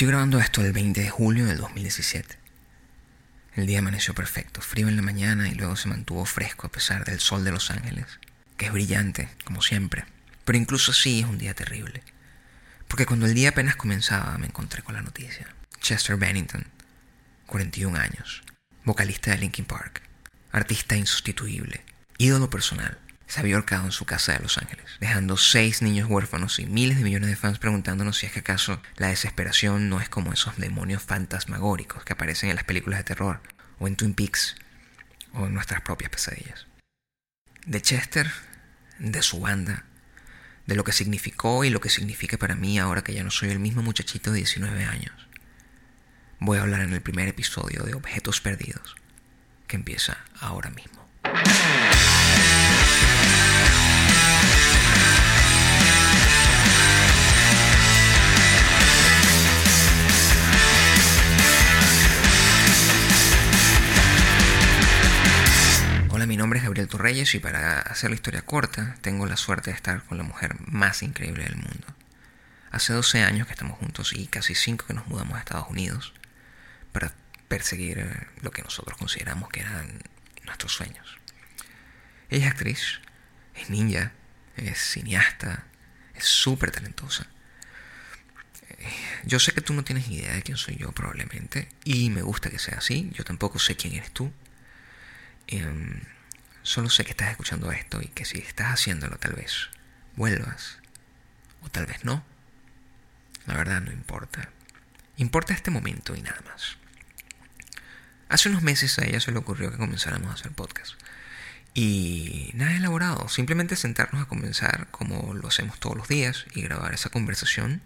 Estoy grabando esto el 20 de julio del 2017. El día amaneció perfecto, frío en la mañana y luego se mantuvo fresco a pesar del sol de Los Ángeles, que es brillante, como siempre. Pero incluso así es un día terrible. Porque cuando el día apenas comenzaba me encontré con la noticia. Chester Bennington, 41 años, vocalista de Linkin Park, artista insustituible, ídolo personal, se había ahorcado en su casa de Los Ángeles, dejando seis niños huérfanos y miles de millones de fans preguntándonos si es que acaso la desesperación no es como esos demonios fantasmagóricos que aparecen en las películas de terror, o en Twin Peaks, o en nuestras propias pesadillas. De Chester, de su banda, de lo que significó y lo que significa para mí ahora que ya no soy el mismo muchachito de 19 años. Voy a hablar en el primer episodio de Objetos Perdidos, que empieza ahora mismo. Mi nombre es Gabriel Torreyes y para hacer la historia corta, tengo la suerte de estar con la mujer más increíble del mundo. Hace 12 años que estamos juntos y casi 5 que nos mudamos a Estados Unidos para perseguir lo que nosotros consideramos que eran nuestros sueños. Ella es actriz, es ninja, es cineasta, es súper talentosa. Yo sé que tú no tienes idea de quién soy yo probablemente y me gusta que sea así. Yo tampoco sé quién eres tú. Em, Solo sé que estás escuchando esto y que si estás haciéndolo tal vez vuelvas o tal vez no. La verdad no importa. Importa este momento y nada más. Hace unos meses a ella se le ocurrió que comenzáramos a hacer podcast. Y nada elaborado, simplemente sentarnos a comenzar como lo hacemos todos los días y grabar esa conversación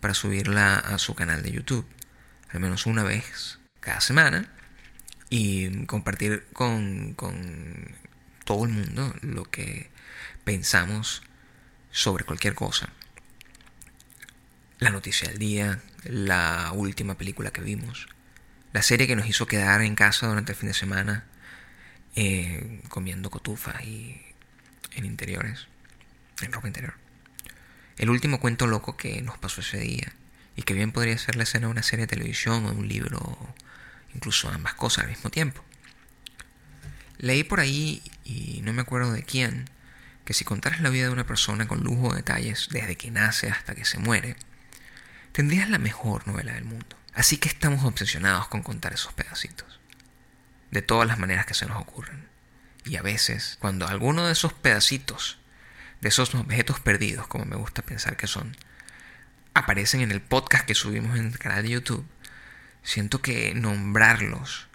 para subirla a su canal de YouTube, al menos una vez cada semana, y compartir con, todo el mundo lo que pensamos sobre cualquier cosa. La noticia del día, la última película que vimos, la serie que nos hizo quedar en casa durante el fin de semana eh, comiendo cotufas y en interiores, en ropa interior. El último cuento loco que nos pasó ese día y que bien podría ser la escena de una serie de televisión o de un libro incluso ambas cosas al mismo tiempo. Leí por ahí, y no me acuerdo de quién, que si contaras la vida de una persona con lujo de detalles desde que nace hasta que se muere, tendrías la mejor novela del mundo. Así que estamos obsesionados con contar esos pedacitos, de todas las maneras que se nos ocurren. Y a veces, cuando alguno de esos pedacitos, de esos objetos perdidos, como me gusta pensar que son, aparecen en el podcast que subimos en el canal de YouTube, siento que nombrarlos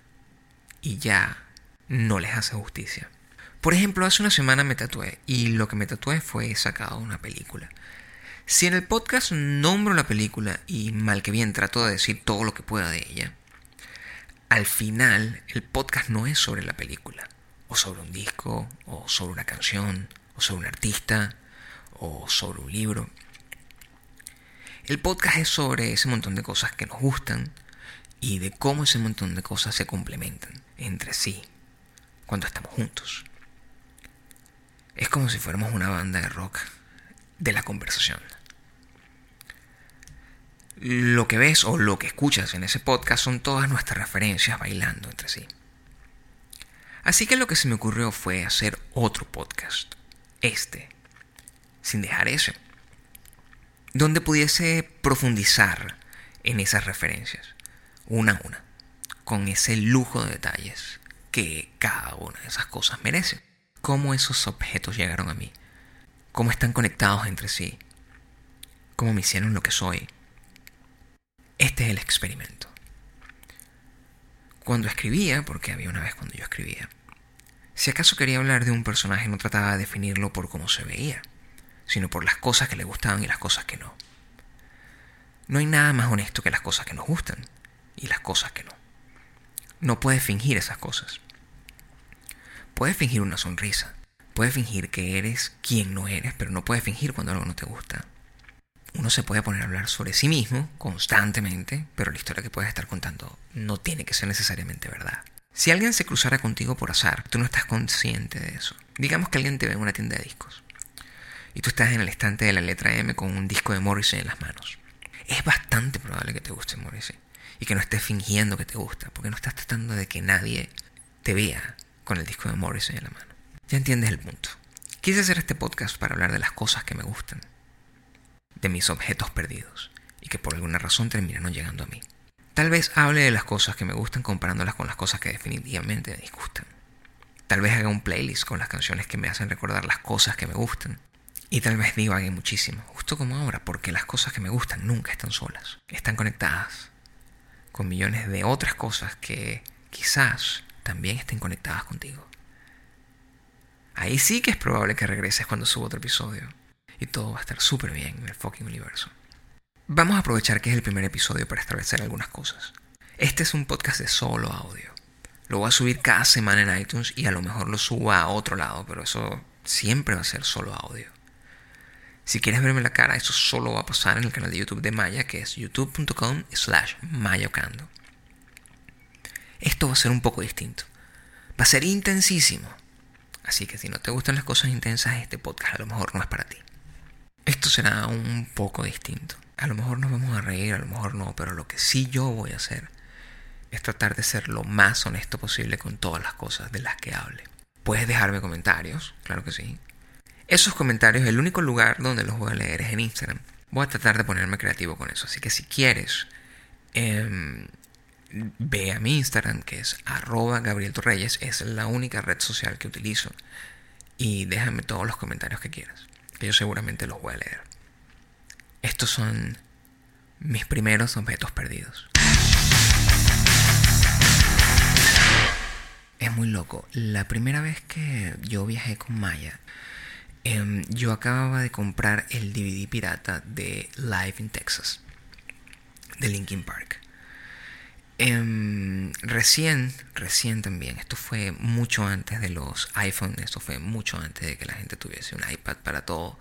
y ya no les hace justicia. Por ejemplo, hace una semana me tatué y lo que me tatué fue sacado de una película. Si en el podcast nombro la película y mal que bien trato de decir todo lo que pueda de ella, al final el podcast no es sobre la película, o sobre un disco, o sobre una canción, o sobre un artista, o sobre un libro. El podcast es sobre ese montón de cosas que nos gustan, y de cómo ese montón de cosas se complementan entre sí cuando estamos juntos. Es como si fuéramos una banda de rock de la conversación. Lo que ves o lo que escuchas en ese podcast son todas nuestras referencias bailando entre sí. Así que lo que se me ocurrió fue hacer otro podcast, este, sin dejar ese, donde pudiese profundizar en esas referencias una a una, con ese lujo de detalles que cada una de esas cosas merece. Cómo esos objetos llegaron a mí, cómo están conectados entre sí, cómo me hicieron lo que soy. Este es el experimento. Cuando escribía, porque había una vez cuando yo escribía, si acaso quería hablar de un personaje no trataba de definirlo por cómo se veía, sino por las cosas que le gustaban y las cosas que no. No hay nada más honesto que las cosas que nos gustan y las cosas que no. No puedes fingir esas cosas. Puedes fingir una sonrisa. Puedes fingir que eres quien no eres, pero no puedes fingir cuando algo no te gusta. Uno se puede poner a hablar sobre sí mismo constantemente, pero la historia que puedes estar contando no tiene que ser necesariamente verdad. Si alguien se cruzara contigo por azar, tú no estás consciente de eso. Digamos que alguien te ve en una tienda de discos y tú estás en el estante de la letra M con un disco de Morrissey en las manos. es bastante probable que te guste Morrissey. Y que no estés fingiendo que te gusta, porque no estás tratando de que nadie te vea con el disco de Morrissey en la mano. Ya entiendes el punto. Quise hacer este podcast para hablar de las cosas que me gustan, de mis objetos perdidos, y que por alguna razón terminaron llegando a mí. Tal vez hable de las cosas que me gustan comparándolas con las cosas que definitivamente me disgustan. Tal vez haga un playlist con las canciones que me hacen recordar las cosas que me gustan. Y tal vez divague muchísimo, justo como ahora, porque las cosas que me gustan nunca están solas. Están conectadas con millones de otras cosas que quizás también estén conectadas contigo. Ahí sí que es probable que regreses cuando suba otro episodio. Y todo va a estar súper bien en el fucking universo. Vamos a aprovechar que es el primer episodio para establecer algunas cosas. Este es un podcast de solo audio. Lo voy a subir cada semana en iTunes y a lo mejor lo suba a otro lado, pero eso siempre va a ser solo audio. Si quieres verme la cara, eso solo va a pasar en el canal de YouTube de Maya, que es youtube.com slash mayocando. Esto va a ser un poco distinto. Va a ser intensísimo. Así que si no te gustan las cosas intensas, este podcast a lo mejor no es para ti. Esto será un poco distinto. A lo mejor nos vamos a reír, a lo mejor no, pero lo que sí yo voy a hacer es tratar de ser lo más honesto posible con todas las cosas de las que hable. Puedes dejarme comentarios, claro que sí. Esos comentarios, el único lugar donde los voy a leer es en Instagram. Voy a tratar de ponerme creativo con eso. Así que si quieres, em, ve a mi Instagram, que es arroba Gabriel Torreyes. Es la única red social que utilizo. Y déjame todos los comentarios que quieras, que yo seguramente los voy a leer. Estos son mis primeros objetos perdidos. Es muy loco. La primera vez que yo viajé con Maya, em, yo acababa de comprar el DVD pirata de Live in Texas, de Linkin Park. Em, recién, recién también, esto fue mucho antes de los iPhones, esto fue mucho antes de que la gente tuviese un iPad para todo.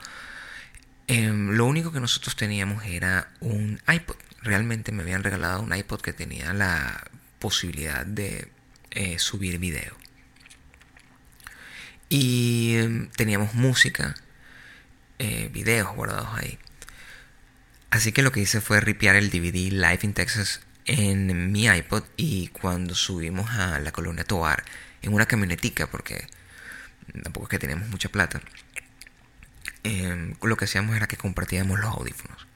Em, lo único que nosotros teníamos era un iPod. Realmente me habían regalado un iPod que tenía la posibilidad de eh, subir video. Y em, teníamos música, eh, videos guardados ahí. Así que lo que hice fue ripear el DVD Live in Texas en mi iPod y cuando subimos a la colonia Toar en una camionetica, porque tampoco es que teníamos mucha plata, em, lo que hacíamos era que compartíamos los audífonos.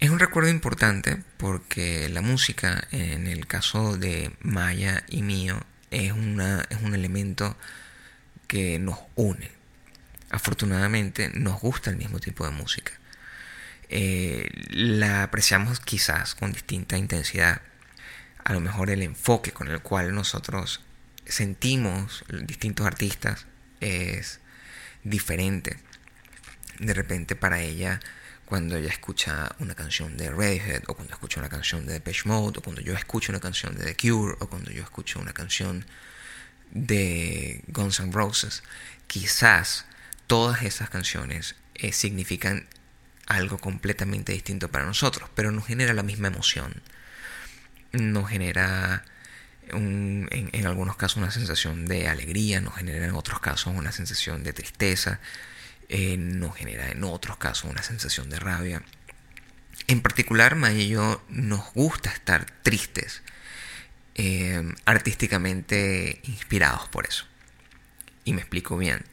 Es un recuerdo importante porque la música, en el caso de Maya y mío, es, una, es un elemento que nos une. Afortunadamente nos gusta el mismo tipo de música. Eh, la apreciamos quizás con distinta intensidad. A lo mejor el enfoque con el cual nosotros sentimos distintos artistas es diferente. De repente para ella cuando ella escucha una canción de Radiohead, o cuando escucha una canción de Depeche Mode, o cuando yo escucho una canción de The Cure, o cuando yo escucho una canción de Guns N' Roses, quizás todas esas canciones eh, significan algo completamente distinto para nosotros, pero nos genera la misma emoción. Nos genera en, algunos casos una sensación de alegría, nos genera en otros casos una sensación de tristeza, eh, nos genera en otros casos una sensación de rabia. En particular, Maya y yo nos gusta estar tristes, eh, artísticamente inspirados por eso. Y me explico bien.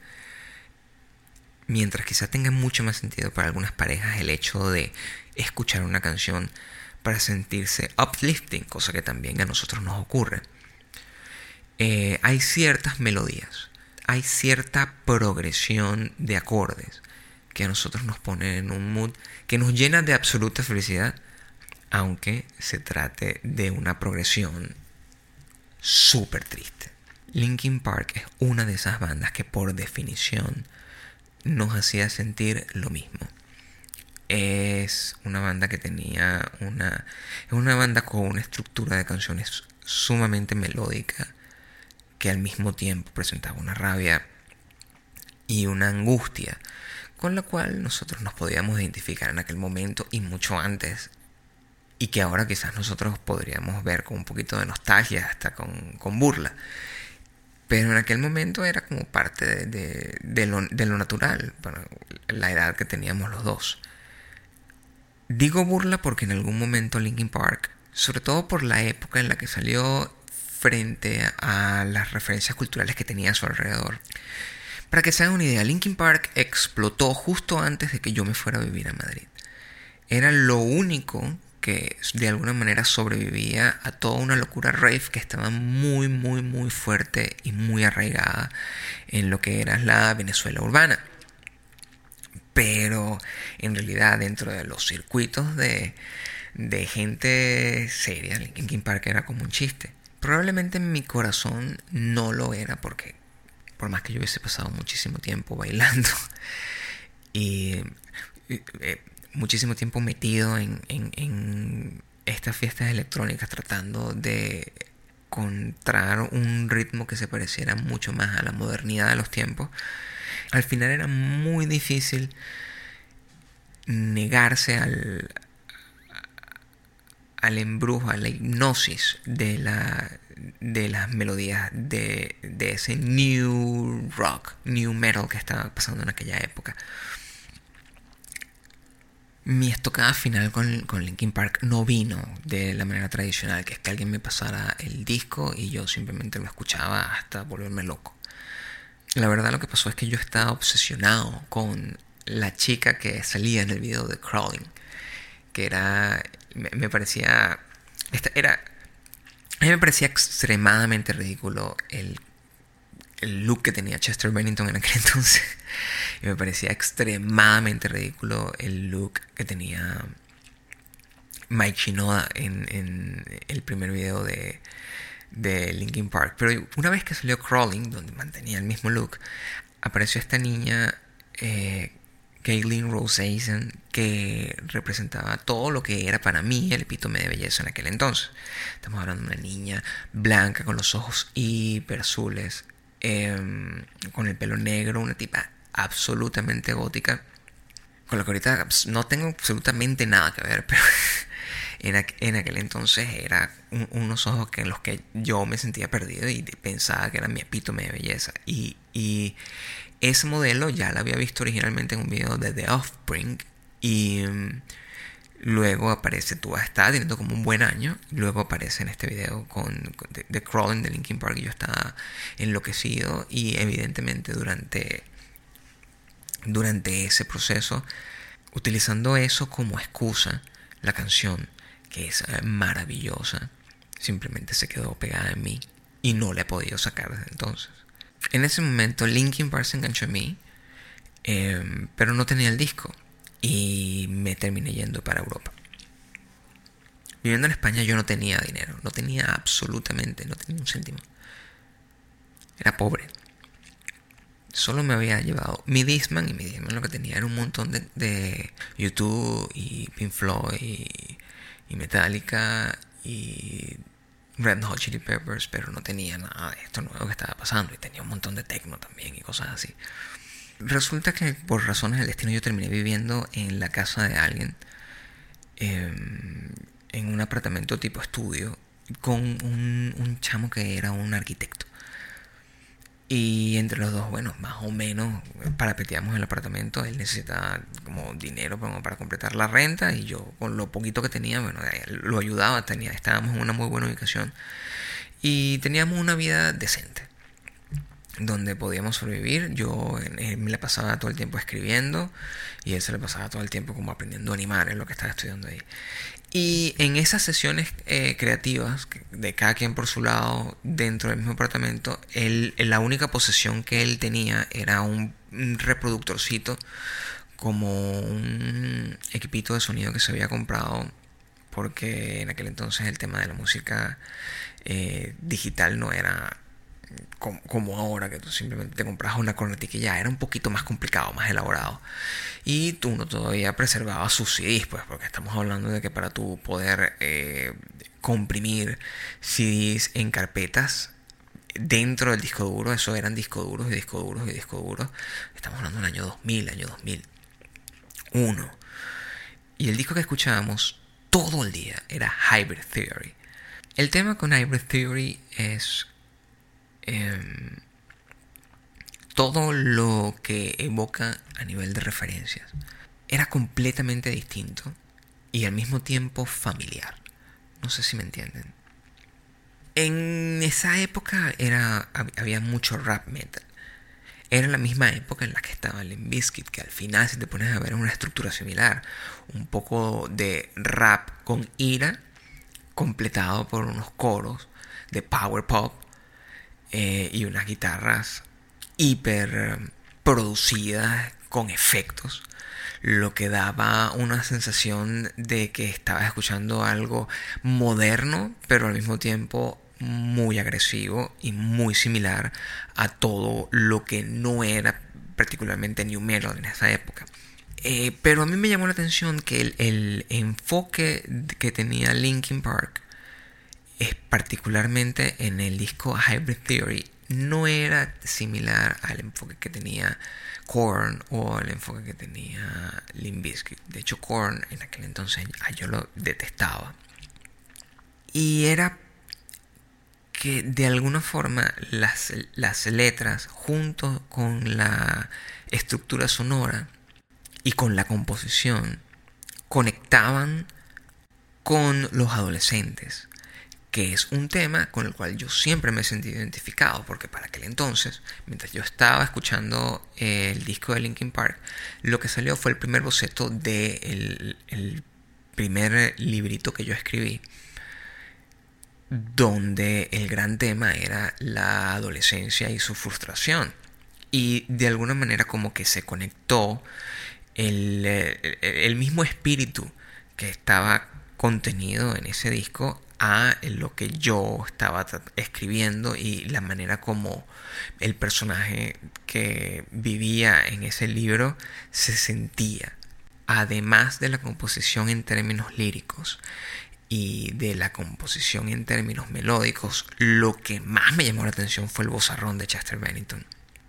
Mientras quizá tenga mucho más sentido para algunas parejas el hecho de escuchar una canción para sentirse uplifting, cosa que también a nosotros nos ocurre. Eh, hay ciertas melodías hay cierta progresión de acordes que a nosotros nos pone en un mood que nos llena de absoluta felicidad, aunque se trate de una progresión súper triste. Linkin Park es una de esas bandas que por definición nos hacía sentir lo mismo. Es una banda que tenía una... Es una banda con una estructura de canciones sumamente melódica que al mismo tiempo presentaba una rabia y una angustia, con la cual nosotros nos podíamos identificar en aquel momento y mucho antes, y que ahora quizás nosotros podríamos ver con un poquito de nostalgia, hasta con, burla. Pero en aquel momento era como parte de, lo, natural, la edad que teníamos los dos. Digo burla porque en algún momento Linkin Park, sobre todo por la época en la que salió frente a las referencias culturales que tenía a su alrededor. Para que se hagan una idea, Linkin Park explotó justo antes de que yo me fuera a vivir a Madrid. Era lo único que de alguna manera sobrevivía a toda una locura rave que estaba muy, muy, muy fuerte y muy arraigada en lo que era la Venezuela urbana. Pero en realidad dentro de los circuitos de, de gente seria, Linkin Park era como un chiste. Probablemente en mi corazón no lo era porque por más que yo hubiese pasado muchísimo tiempo bailando y eh, muchísimo tiempo metido en, en, estas fiestas electrónicas tratando de encontrar un ritmo que se pareciera mucho más a la modernidad de los tiempos, al final era muy difícil negarse al, al embrujo, a la hipnosis de la de las melodías de, ese new rock, new metal que estaba pasando en aquella época. Mi estocada final con, con, Linkin Park no vino de la manera tradicional, que es que alguien me pasara el disco y yo simplemente lo escuchaba hasta volverme loco. La verdad lo que pasó es que yo estaba obsesionado con la chica que salía en el video de Crawling, que era, me, parecía, esta era a mí me parecía extremadamente ridículo el, look que tenía Chester Bennington en aquel entonces. Y me parecía extremadamente ridículo el look que tenía Mike Shinoda en, el primer video de, de Linkin Park. Pero una vez que salió Crawling, donde mantenía el mismo look, apareció esta niña eh, Rose Roseisen, que representaba todo lo que era para mí el epítome de belleza en aquel entonces. Estamos hablando de una niña blanca con los ojos hiper azules, em, con el pelo negro, una tipa absolutamente gótica, con la que ahorita pues, no tengo absolutamente nada que ver, pero en, aquel entonces era unos ojos que en los que yo me sentía perdido y pensaba que era mi epítome de belleza. Y, y ese modelo ya lo había visto originalmente en un video de The Offspring y mm, luego aparece, tú estás teniendo como un buen año, luego aparece en este video con, The Crawling de Linkin Park y yo estaba enloquecido y evidentemente durante, durante ese proceso, utilizando eso como excusa, la canción, que es eh, maravillosa, simplemente se quedó pegada en mí y no la he podido sacar desde entonces. En ese momento Linkin Park se enganchó en mí, em, pero no tenía el disco y me terminé yendo para Europa. Viviendo en España yo no tenía dinero, no tenía absolutamente, no tenía un céntimo. Era pobre. Solo me había llevado mi Disman y mi Disman lo que tenía era un montón de, YouTube y Pink Floyd y, Metallica y Red Hot Chili Peppers, pero no tenía nada de esto nuevo que estaba pasando y tenía un montón de techno también y cosas así. Resulta que por razones del destino yo terminé viviendo en la casa de alguien, em, en un apartamento tipo estudio, con un chamo que era un arquitecto. Y entre los dos, bueno, más o menos parapeteamos el apartamento. Él necesitaba como dinero para completar la renta y yo con lo poquito que tenía, bueno, lo ayudaba. Tenía, estábamos en una muy buena ubicación y teníamos una vida decente donde podíamos sobrevivir. Yo me la pasaba todo el tiempo escribiendo y él se le pasaba todo el tiempo como aprendiendo a animar en lo que estaba estudiando ahí. Y en esas sesiones eh, creativas, de cada quien por su lado, dentro del mismo apartamento, él, la única posesión que él tenía era un, reproductorcito, como un equipito de sonido que se había comprado, porque en aquel entonces el tema de la música eh, digital no era como, ahora, que tú simplemente te compras una cornetica y ya era un poquito más complicado, más elaborado. Y tú no todavía preservabas sus CDs, pues, porque estamos hablando de que para tú poder eh, comprimir CDs en carpetas dentro del disco duro, eso eran discos duros y discos duros y discos duros. Estamos hablando del año 2000, año 2001. Y el disco que escuchábamos todo el día era Hybrid Theory. El tema con Hybrid Theory es Em, todo lo que evoca a nivel de referencias era completamente distinto y al mismo tiempo familiar. No sé si me entienden. En esa época era, había mucho rap metal. Era la misma época en la que estaba el Biscuit, que al final, si te pones a ver, una estructura similar. Un poco de rap con ira, completado por unos coros de power pop eh, y unas guitarras hiper producidas con efectos lo que daba una sensación de que estabas escuchando algo moderno, pero al mismo tiempo muy agresivo y muy similar a todo lo que no era particularmente New Metal en esa época. Eh, pero a mí me llamó la atención que el, enfoque que tenía Linkin Park, es particularmente en el disco Hybrid Theory, no era similar al enfoque que tenía Korn o al enfoque que tenía Limp Bizkit. De hecho, Korn en aquel entonces yo lo detestaba. Y era que de alguna forma las, las letras junto con la estructura sonora y con la composición conectaban con los adolescentes, que es un tema con el cual yo siempre me he sentido identificado, porque para aquel entonces, mientras yo estaba escuchando el disco de Linkin Park, lo que salió fue el primer boceto del el primer librito que yo escribí, donde el gran tema era la adolescencia y su frustración. Y de alguna manera como que se conectó el, el, mismo espíritu que estaba contenido en ese disco a lo que yo estaba escribiendo y la manera como el personaje que vivía en ese libro se sentía. Además de la composición en términos líricos y de la composición en términos melódicos, lo que más me llamó la atención fue el vozarrón de Chester Bennington.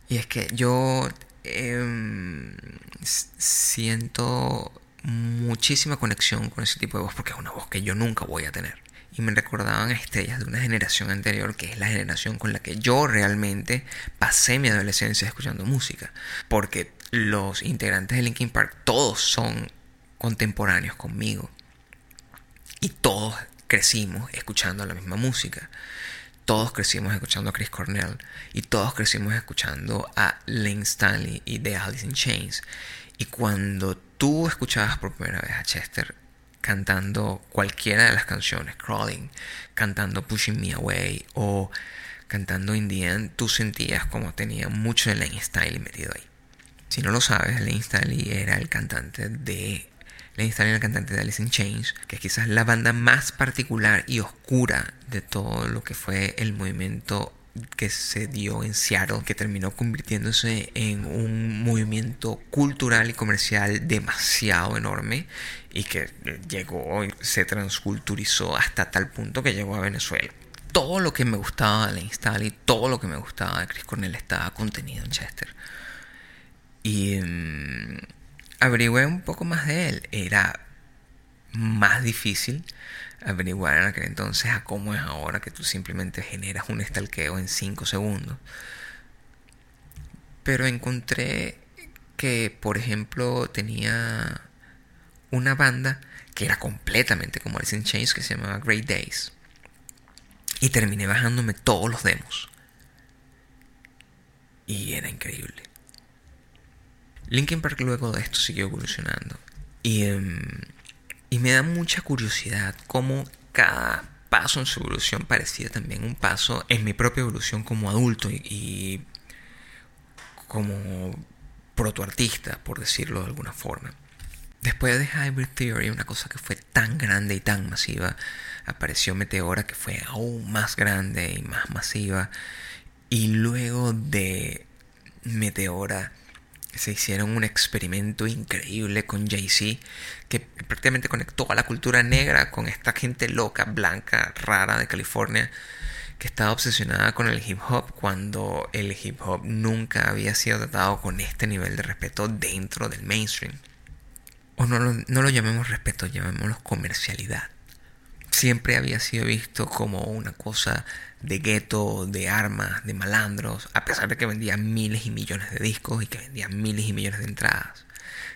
Y es que yo em, siento muchísima conexión con ese tipo de voz porque es una voz que yo nunca voy a tener. Y me recordaban estrellas de una generación anterior que es la generación con la que yo realmente pasé mi adolescencia escuchando música. Porque los integrantes de Linkin Park todos son contemporáneos conmigo. Y todos crecimos escuchando la misma música. Todos crecimos escuchando a Chris Cornell. Y todos crecimos escuchando a Lane Stanley y The Alice in Chains. Y cuando tú escuchabas por primera vez a Chester cantando cualquiera de las canciones, Crawling, cantando Pushing Me Away o cantando In the End, tú sentías como tenía mucho de Lane Stanley metido ahí. Si no lo sabes, Lane Stanley era el cantante de Lane Stanley el cantante de Alice in Chains, que es quizás la banda más particular y oscura de todo lo que fue el movimiento que se dio en Seattle, que terminó convirtiéndose en un movimiento cultural y comercial demasiado enorme y que llegó y se transculturizó hasta tal punto que llegó a Venezuela. Todo lo que me gustaba de Lane Stanley, todo lo que me gustaba de Chris Cornell estaba contenido en Chester. Y mm, averigüé un poco más de él. Era más difícil averiguar en aquel entonces a cómo es ahora que tú simplemente generas un estalqueo en 5 segundos. Pero encontré que, por ejemplo, tenía una banda que era completamente como Alice in Chains que se llamaba Great Days. Y terminé bajándome todos los demos. Y era increíble. Linkin Park luego de esto siguió evolucionando. Y, em, y me da mucha curiosidad cómo cada paso en su evolución parecía también un paso en mi propia evolución como adulto y, como protoartista, por decirlo de alguna forma. Después de Hybrid Theory, una cosa que fue tan grande y tan masiva, apareció Meteora, que fue aún más grande y más masiva. Y luego de Meteora se hicieron un experimento increíble con Jay-Z que prácticamente conectó a la cultura negra con esta gente loca, blanca, rara de California que estaba obsesionada con el hip hop cuando el hip hop nunca había sido tratado con este nivel de respeto dentro del mainstream. O no lo, no lo llamemos respeto, llamémoslo comercialidad. Siempre había sido visto como una cosa de gueto, de armas, de malandros, a pesar de que vendía miles y millones de discos y que vendía miles y millones de entradas.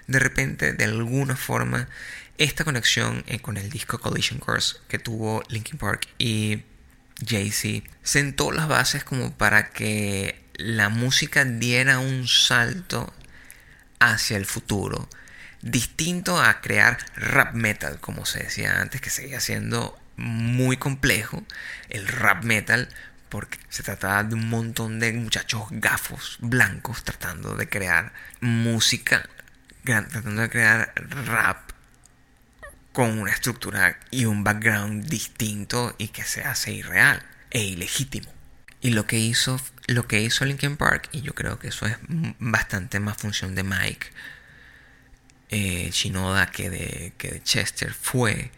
De repente, de alguna forma, esta conexión eh, con el disco Collision Course que tuvo Linkin Park y Jay-Z sentó las bases como para que la música diera un salto hacia el futuro, distinto a crear rap metal, como se decía antes, que seguía siendo muy complejo, el rap metal, porque se trataba de un montón de muchachos gafos blancos tratando de crear música, tratando de crear rap con una estructura y un background distinto y que se hace irreal e ilegítimo. Y lo que hizo, lo que hizo Linkin Park, y yo creo que eso es bastante más función de Mike eh, Shinoda que de, que de Chester, fue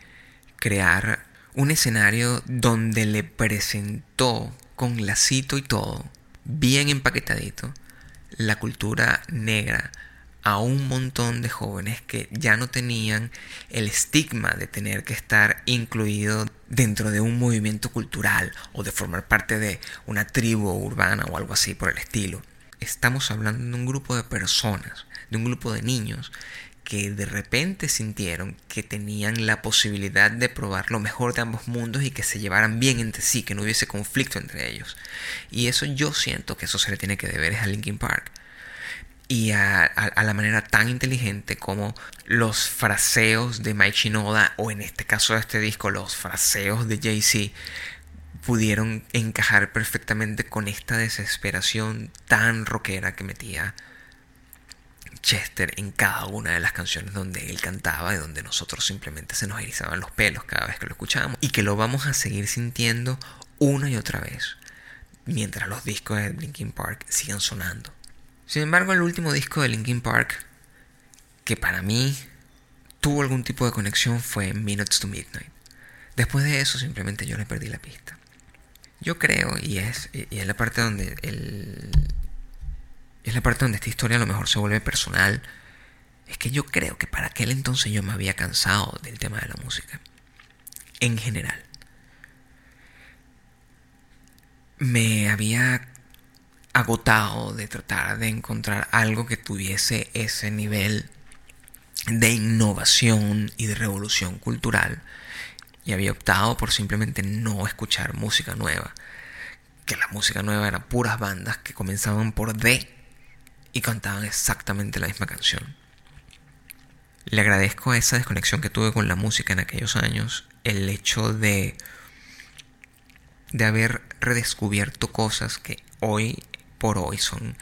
crear un escenario donde le presentó con lacito y todo, bien empaquetadito, la cultura negra a un montón de jóvenes que ya no tenían el estigma de tener que estar incluido dentro de un movimiento cultural o de formar parte de una tribu urbana o algo así por el estilo. Estamos hablando de un grupo de personas, de un grupo de niños que de repente sintieron que tenían la posibilidad de probar lo mejor de ambos mundos y que se llevaran bien entre sí, que no hubiese conflicto entre ellos. Y eso yo siento que eso se le tiene que deber a Linkin Park y a, la manera tan inteligente como los fraseos de Mike Shinoda o en este caso de este disco los fraseos de Jay-Z pudieron encajar perfectamente con esta desesperación tan rockera que metía Chester en cada una de las canciones donde él cantaba y donde nosotros simplemente se nos erizaban los pelos cada vez que lo escuchábamos y que lo vamos a seguir sintiendo una y otra vez mientras los discos de Linkin Park sigan sonando. Sin embargo, el último disco de Linkin Park, que para mí tuvo algún tipo de conexión, fue Minutes to Midnight. Después de eso, simplemente yo le perdí la pista. Yo creo, y es, y es la parte donde el, es la parte donde esta historia a lo mejor se vuelve personal, es que yo creo que para aquel entonces yo me había cansado del tema de la música. En general. Me había agotado de tratar de encontrar algo que tuviese ese nivel de innovación y de revolución cultural y había optado por simplemente no escuchar música nueva. Que la música nueva eran puras bandas que comenzaban por D y cantaban exactamente la misma canción. Le agradezco a esa desconexión que tuve con la música en aquellos años el hecho de de haber redescubierto cosas que hoy por hoy son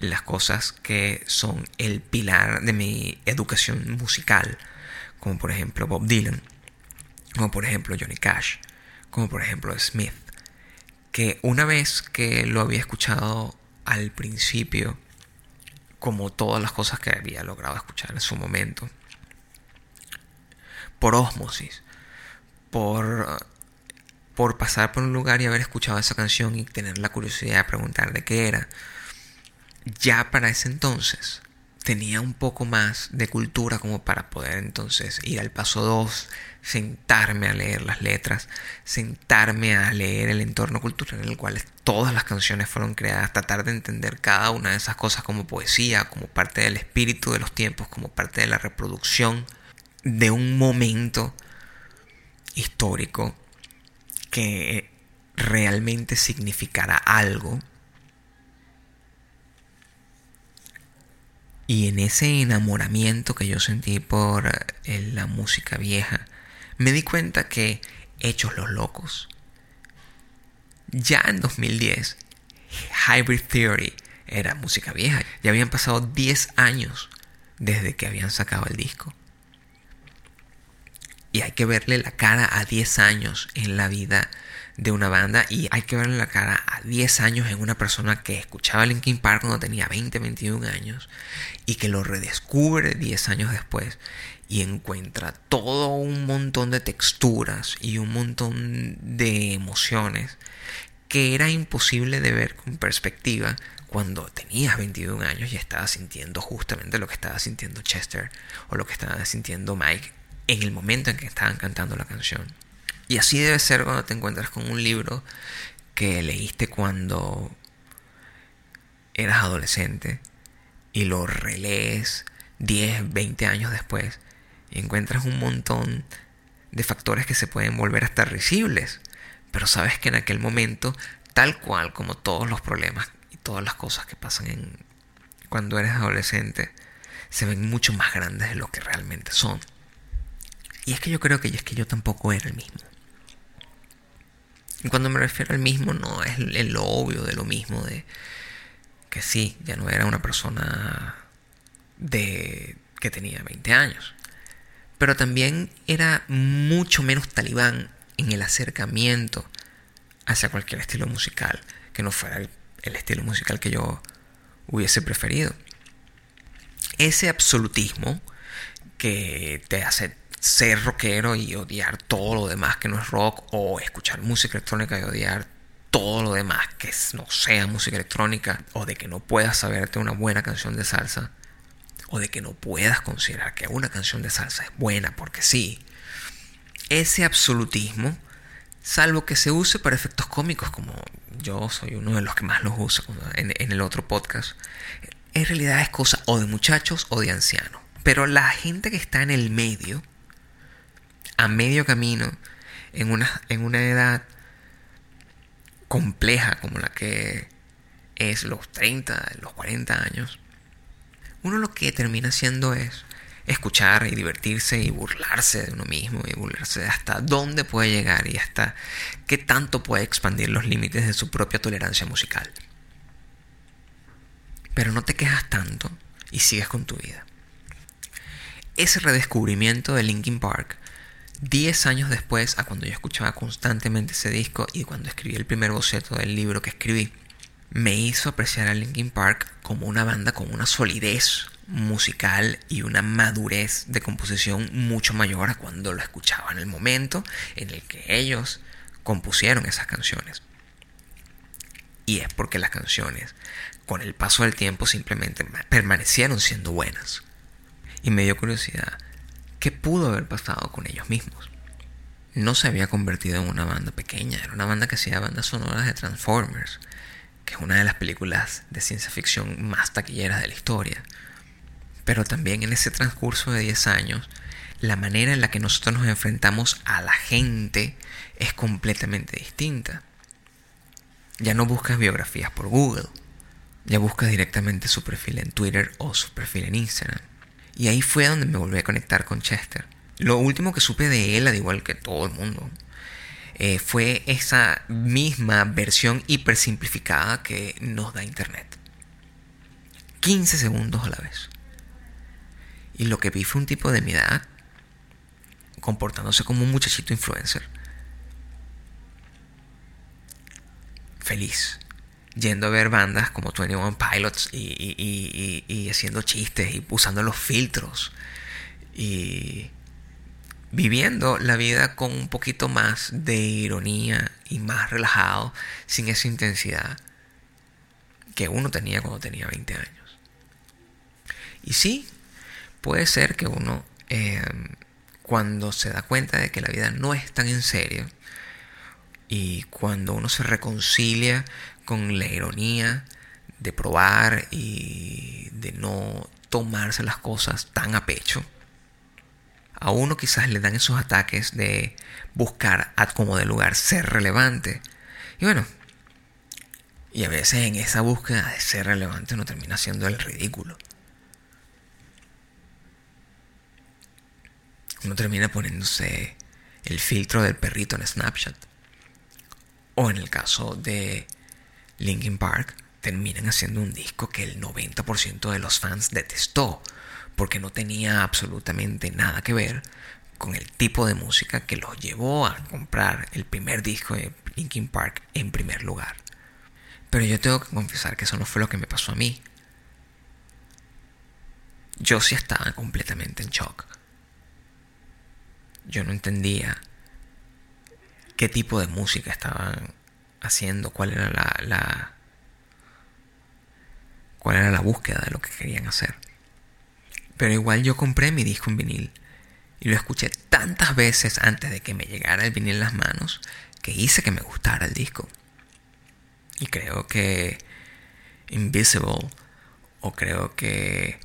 las cosas que son el pilar de mi educación musical, como por ejemplo Bob Dylan, como por ejemplo Johnny Cash, como por ejemplo Smith, que una vez que lo había escuchado al principio, como todas las cosas que había logrado escuchar en su momento, por osmosis, por por pasar por un lugar y haber escuchado esa canción y tener la curiosidad de preguntar de qué era, ya para ese entonces tenía un poco más de cultura como para poder entonces ir al paso 2, sentarme a leer las letras, sentarme a leer el entorno cultural en el cual todas las canciones fueron creadas, tratar de entender cada una de esas cosas como poesía, como parte del espíritu de los tiempos, como parte de la reproducción de un momento histórico que realmente significara algo. Y en ese enamoramiento que yo sentí por eh, la música vieja, me di cuenta que Hechos los Locos, ya en 2010, Hybrid Theory era música vieja. Ya habían pasado 10 años desde que habían sacado el disco. Y hay que verle la cara a 10 años en la vida de una banda y hay que verle la cara a 10 años en una persona que escuchaba Linkin Park cuando tenía 20, 21 años y que lo redescubre 10 años después y encuentra todo un montón de texturas y un montón de emociones que era imposible de ver con perspectiva cuando tenías 21 años y estabas sintiendo justamente lo que estaba sintiendo Chester o lo que estaba sintiendo Mike en el momento en que estaban cantando la canción. Y así debe ser cuando te encuentras con un libro que leíste cuando eras adolescente y lo relees 10, 20 años después y encuentras un montón de factores que se pueden volver hasta risibles. Pero sabes que en aquel momento, tal cual como todos los problemas y todas las cosas que pasan cuando eres adolescente, se ven mucho más grandes de lo que realmente son. Y es que yo creo que, es que yo tampoco era el mismo. Y cuando me refiero al mismo, no es lo obvio de lo mismo, de que sí, ya no era una persona de que tenía 20 años. Pero también era mucho menos talibán en el acercamiento hacia cualquier estilo musical que no fuera el, estilo musical que yo hubiese preferido. Ese absolutismo que te hace ser rockero y odiar todo lo demás que no es rock o escuchar música electrónica y odiar todo lo demás que no sea música electrónica o de que no puedas saberte una buena canción de salsa o de que no puedas considerar que una canción de salsa es buena porque sí. Ese absolutismo, salvo que se use para efectos cómicos como yo soy uno de los que más los uso en, en el otro podcast, en realidad es cosa o de muchachos o de ancianos. Pero la gente que está en el medio, a medio camino, en una, en una edad compleja como la que es los 30, los 40 años, uno lo que termina haciendo es escuchar y divertirse y burlarse de uno mismo y burlarse de hasta dónde puede llegar y hasta qué tanto puede expandir los límites de su propia tolerancia musical. Pero no te quejas tanto y sigues con tu vida. Ese redescubrimiento de Linkin Park 10 años después a cuando yo escuchaba constantemente ese disco y cuando escribí el primer boceto del libro que escribí, me hizo apreciar a Linkin Park como una banda con una solidez musical y una madurez de composición mucho mayor a cuando lo escuchaba en el momento en el que ellos compusieron esas canciones. Y es porque las canciones, con el paso del tiempo, simplemente permanecieron siendo buenas. Y me dio curiosidad ¿Qué pudo haber pasado con ellos mismos? No se había convertido en una banda pequeña, era una banda que hacía bandas sonoras de Transformers, que es una de las películas de ciencia ficción más taquilleras de la historia. Pero también en ese transcurso de 10 años, la manera en la que nosotros nos enfrentamos a la gente es completamente distinta. Ya no buscas biografías por Google, ya buscas directamente su perfil en Twitter o su perfil en Instagram. Y ahí fue donde me volví a conectar con Chester. Lo último que supe de él, al igual que todo el mundo, eh, fue esa misma versión hipersimplificada que nos da Internet. 15 segundos a la vez. Y lo que vi fue un tipo de mi edad comportándose como un muchachito influencer. Feliz yendo a ver bandas como 21 Pilots y, haciendo chistes y usando los filtros y viviendo la vida con un poquito más de ironía y más relajado, sin esa intensidad que uno tenía cuando tenía 20 años. Y sí, puede ser que uno, em, cuando se da cuenta de que la vida no es tan en serio, y cuando uno se reconcilia con la ironía de probar y de no tomarse las cosas tan a pecho. A uno quizás le dan esos ataques de buscar como de lugar ser relevante. Y bueno, y a veces en esa búsqueda de ser relevante uno termina siendo el ridículo. Uno termina poniéndose el filtro del perrito en Snapchat. O en el caso de Linkin Park terminan haciendo un disco que el 90% de los fans detestó porque no tenía absolutamente nada que ver con el tipo de música que los llevó a comprar el primer disco de Linkin Park en primer lugar. Pero yo tengo que confesar que eso no fue lo que me pasó a mí. Yo sí estaba completamente en shock. Yo no entendía qué tipo de música estaban haciendo, cuál era la, cuál era la búsqueda de lo que querían hacer. Pero igual yo compré mi disco en vinil y lo escuché tantas veces antes de que me llegara el vinil en las manos que hice que me gustara el disco. Y creo que Invisible o creo que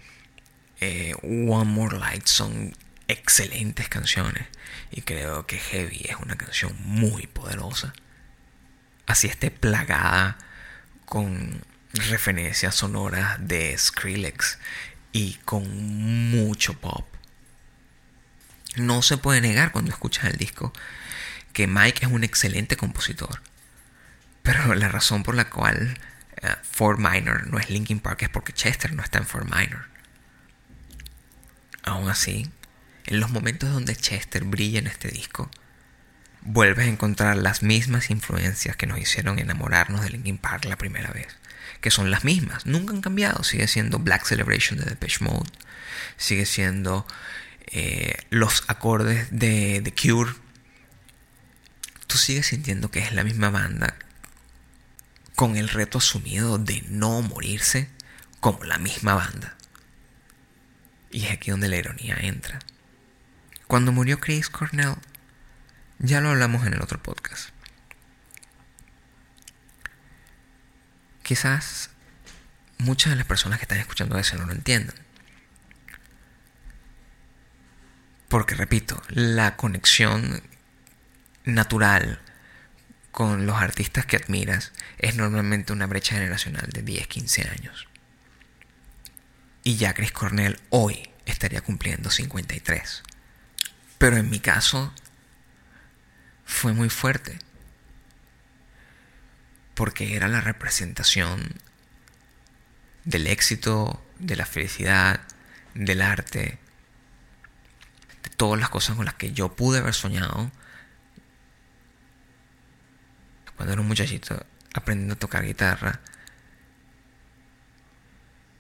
eh, One More Light son excelentes canciones y creo que Heavy es una canción muy poderosa. Así esté plagada con referencias sonoras de Skrillex y con mucho pop. No se puede negar cuando escuchas el disco que Mike es un excelente compositor. Pero la razón por la cual uh, Fort Minor no es Linkin Park es porque Chester no está en Fort Minor. Aún así, en los momentos donde Chester brilla en este disco, vuelves a encontrar las mismas influencias que nos hicieron enamorarnos de Linkin Park la primera vez. Que son las mismas, nunca han cambiado. Sigue siendo Black Celebration de Depeche Mode. Sigue siendo eh, los acordes de The Cure. Tú sigues sintiendo que es la misma banda con el reto asumido de no morirse como la misma banda. Y es aquí donde la ironía entra. Cuando murió Chris Cornell, ya lo hablamos en el otro podcast. Quizás muchas de las personas que están escuchando eso no lo entiendan. Porque repito, la conexión natural con los artistas que admiras es normalmente una brecha generacional de 10, 15 años. Y ya Chris Cornell hoy estaría cumpliendo 53. Pero en mi caso fue muy fuerte. Porque era la representación del éxito, de la felicidad, del arte, de todas las cosas con las que yo pude haber soñado cuando era un muchachito aprendiendo a tocar guitarra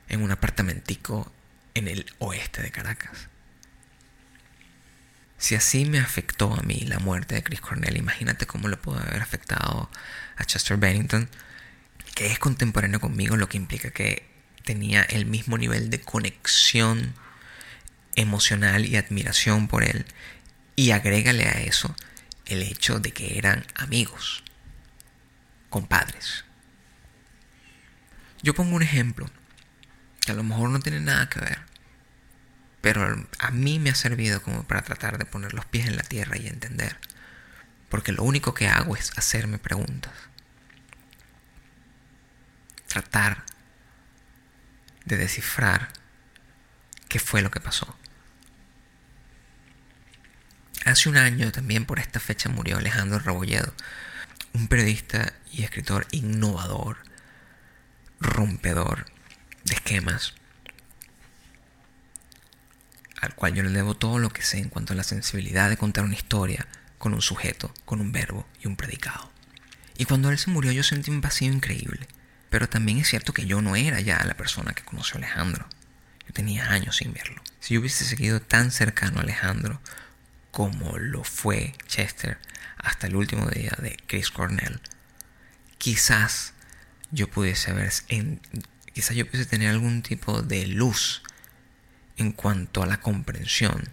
en un apartamentico en el oeste de Caracas. Si así me afectó a mí la muerte de Chris Cornell, imagínate cómo le pudo haber afectado a Chester Bennington, que es contemporáneo conmigo, lo que implica que tenía el mismo nivel de conexión emocional y admiración por él. Y agrégale a eso el hecho de que eran amigos, compadres. Yo pongo un ejemplo que a lo mejor no tiene nada que ver, pero a mí me ha servido como para tratar de poner los pies en la tierra y entender, porque lo único que hago es hacerme preguntas, tratar de descifrar qué fue lo que pasó. Hace un año también por esta fecha murió Alejandro Rebolledo, un periodista y escritor innovador, rompedor de esquemas, al cual yo le debo todo lo que sé en cuanto a la sensibilidad de contar una historia con un sujeto, con un verbo y un predicado. Y cuando él se murió yo sentí un vacío increíble, pero también es cierto que yo no era ya la persona que conoció a Alejandro. Yo tenía años sin verlo. Si yo hubiese seguido tan cercano a Alejandro como lo fue Chester hasta el último día de Chris Cornell, quizás yo pudiese haber quizás yo pudiese tener algún tipo de luz en cuanto a la comprensión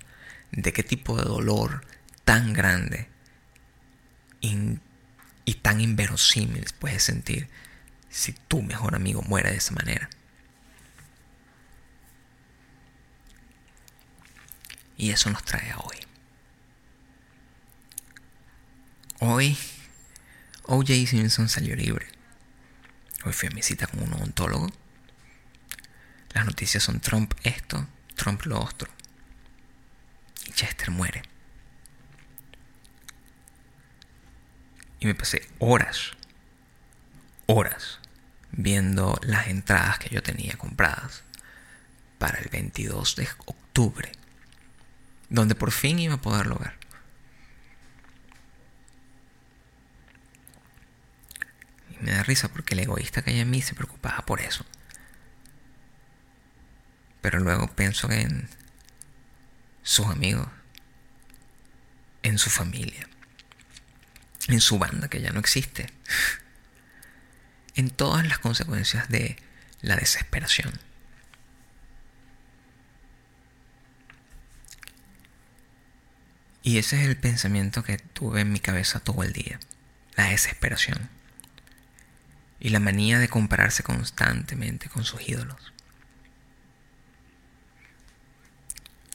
de qué tipo de dolor tan grande y, tan inverosímil puedes sentir si tu mejor amigo muere de esa manera. Y eso nos trae a hoy. Hoy, OJ Simpson salió libre. Hoy fui a mi cita con un odontólogo. Las noticias son Trump esto, Trump lo otro. Y Chester muere. Y me pasé horas, horas, viendo las entradas que yo tenía compradas para el 22 de octubre, donde por fin iba a poderlo ver. Y me da risa porque el egoísta que hay en mí se preocupaba por eso. Pero luego pienso en sus amigos, en su familia, en su banda que ya no existe, en todas las consecuencias de la desesperación. Y ese es el pensamiento que tuve en mi cabeza todo el día, la desesperación y la manía de compararse constantemente con sus ídolos.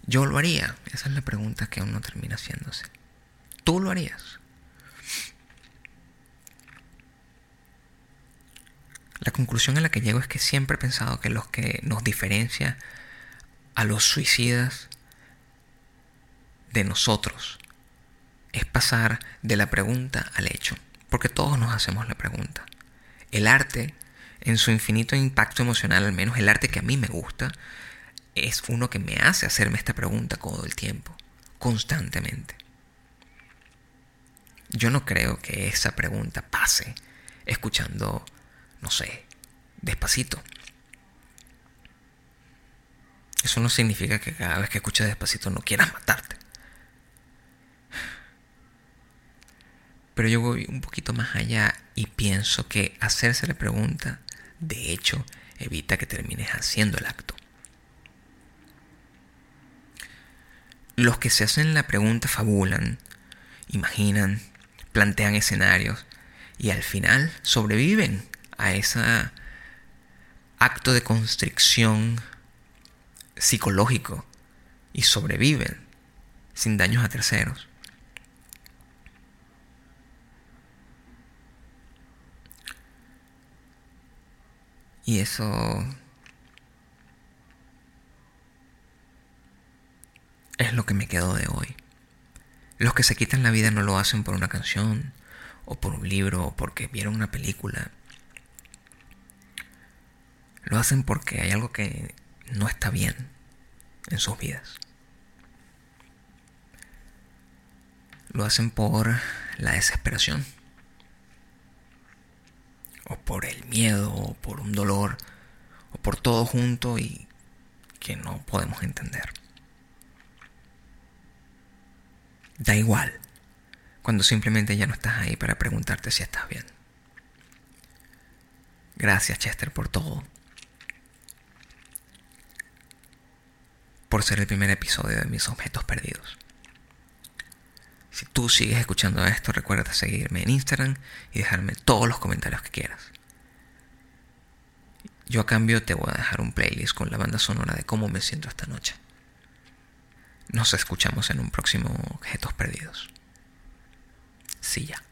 Yo lo haría. Esa es la pregunta que uno termina haciéndose. ¿Tú lo harías? La conclusión a la que llego es que siempre he pensado que lo que nos diferencia a los suicidas de nosotros es pasar de la pregunta al hecho, porque todos nos hacemos la pregunta. El arte, en su infinito impacto emocional, al menos el arte que a mí me gusta, es uno que me hace hacerme esta pregunta todo el tiempo, constantemente. Yo no creo que esa pregunta pase escuchando, no sé, despacito. Eso no significa que cada vez que escuches despacito no quieras matarte. Pero yo voy un poquito más allá y pienso que hacerse la pregunta, de hecho, evita que termines haciendo el acto. Los que se hacen la pregunta fabulan, imaginan, plantean escenarios y al final sobreviven a ese acto de constricción psicológico y sobreviven sin daños a terceros. Y eso es lo que me quedó de hoy. Los que se quitan la vida no lo hacen por una canción, o por un libro, o porque vieron una película. Lo hacen porque hay algo que no está bien en sus vidas. Lo hacen por la desesperación o por el miedo, o por un dolor, o por todo junto y que no podemos entender. Da igual cuando simplemente ya no estás ahí para preguntarte si estás bien. Gracias Chester por todo. Por ser el primer episodio de mis objetos perdidos. Si tú sigues escuchando esto, recuerda seguirme en Instagram y dejarme todos los comentarios que quieras. Yo a cambio te voy a dejar un playlist con la banda sonora de cómo me siento esta noche. Nos escuchamos en un próximo Objetos Perdidos. Sí, ya.